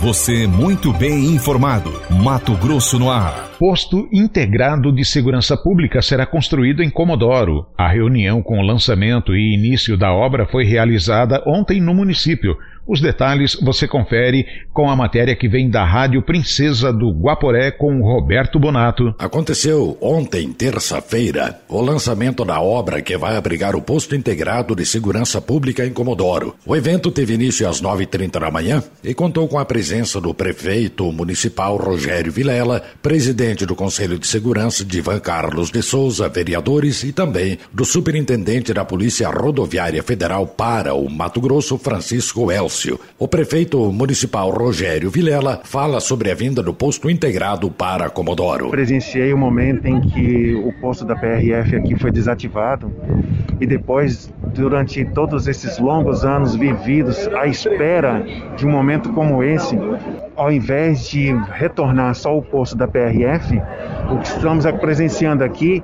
Você muito bem informado. Mato Grosso no ar. Posto integrado de segurança pública será construído em Comodoro. A reunião com o lançamento e início da obra foi realizada ontem no município. Os detalhes você confere com a matéria que vem da Rádio Princesa do Guaporé com Roberto Bonato. Aconteceu ontem, terça-feira, o lançamento da obra que vai abrigar o posto integrado de segurança pública em Comodoro. O evento teve início às 9h30 da manhã e contou com a presença do prefeito municipal Rogério Vilela, presidente do Conselho de Segurança Divan Carlos de Souza, vereadores e também do superintendente da Polícia Rodoviária Federal para o Mato Grosso, Francisco Elcio. O prefeito municipal Rogério Vilela fala sobre a vinda do posto integrado para Comodoro. Presenciei o momento em que o posto da PRF aqui foi desativado e depois, durante todos esses longos anos vividos à espera de um momento como esse, ao invés de retornar só o posto da PRF, o que estamos presenciando aqui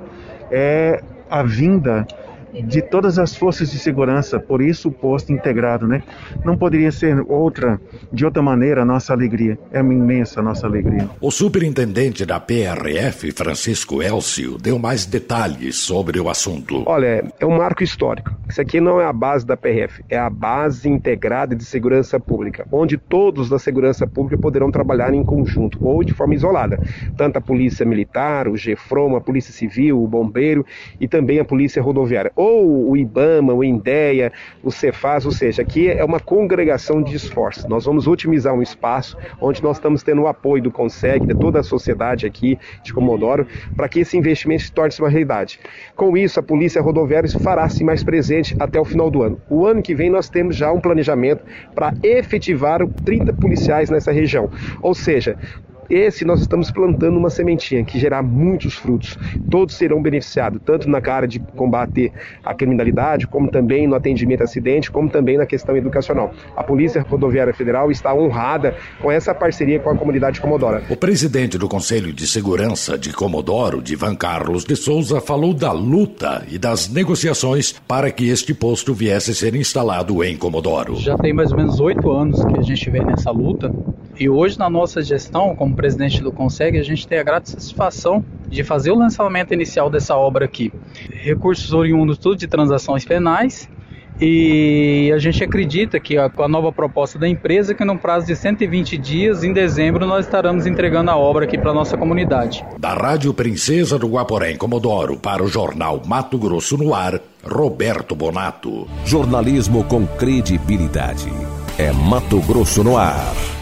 é a vinda de todas as forças de segurança, por isso o posto integrado, né? Não poderia ser outra, de outra maneira, a nossa alegria. É uma imensa nossa alegria. O superintendente da PRF, Francisco Elcio, deu mais detalhes sobre o assunto. Olha, é um marco histórico. Isso aqui não é a base da PRF, é a base integrada de segurança pública, onde todos da segurança pública poderão trabalhar em conjunto ou de forma isolada. Tanto a Polícia Militar, o GEFROM, a Polícia Civil, o Bombeiro e também a Polícia Rodoviária ou o IBAMA, o INDEA, o Cefaz, ou seja, aqui é uma congregação de esforços. Nós vamos otimizar um espaço onde nós estamos tendo o apoio do CONSEG, de toda a sociedade aqui de Comodoro, para que esse investimento se torne uma realidade. Com isso, a Polícia Rodoviária fará-se mais presente até o final do ano. O ano que vem nós temos já um planejamento para efetivar 30 policiais nessa região. Ou seja, esse nós estamos plantando uma sementinha que gerar muitos frutos. Todos serão beneficiados, tanto na área de combater a criminalidade, como também no atendimento a acidente, como também na questão educacional. A Polícia Rodoviária Federal está honrada com essa parceria com a comunidade de Comodoro. O presidente do Conselho de Segurança de Comodoro, Divan Carlos de Souza, falou da luta e das negociações para que este posto viesse a ser instalado em Comodoro. Já tem mais ou menos oito anos que a gente vem nessa luta e hoje, na nossa gestão, como presidente do Conseg, a gente tem a grata satisfação de fazer o lançamento inicial dessa obra aqui. Recursos oriundos tudo de transações penais e a gente acredita que com a nova proposta da empresa, que no prazo de 120 dias, em dezembro, nós estaremos entregando a obra aqui para a nossa comunidade. Da Rádio Princesa do Guaporé, Comodoro, para o jornal Mato Grosso no Ar, Roberto Bonato. Jornalismo com credibilidade. É Mato Grosso no Ar.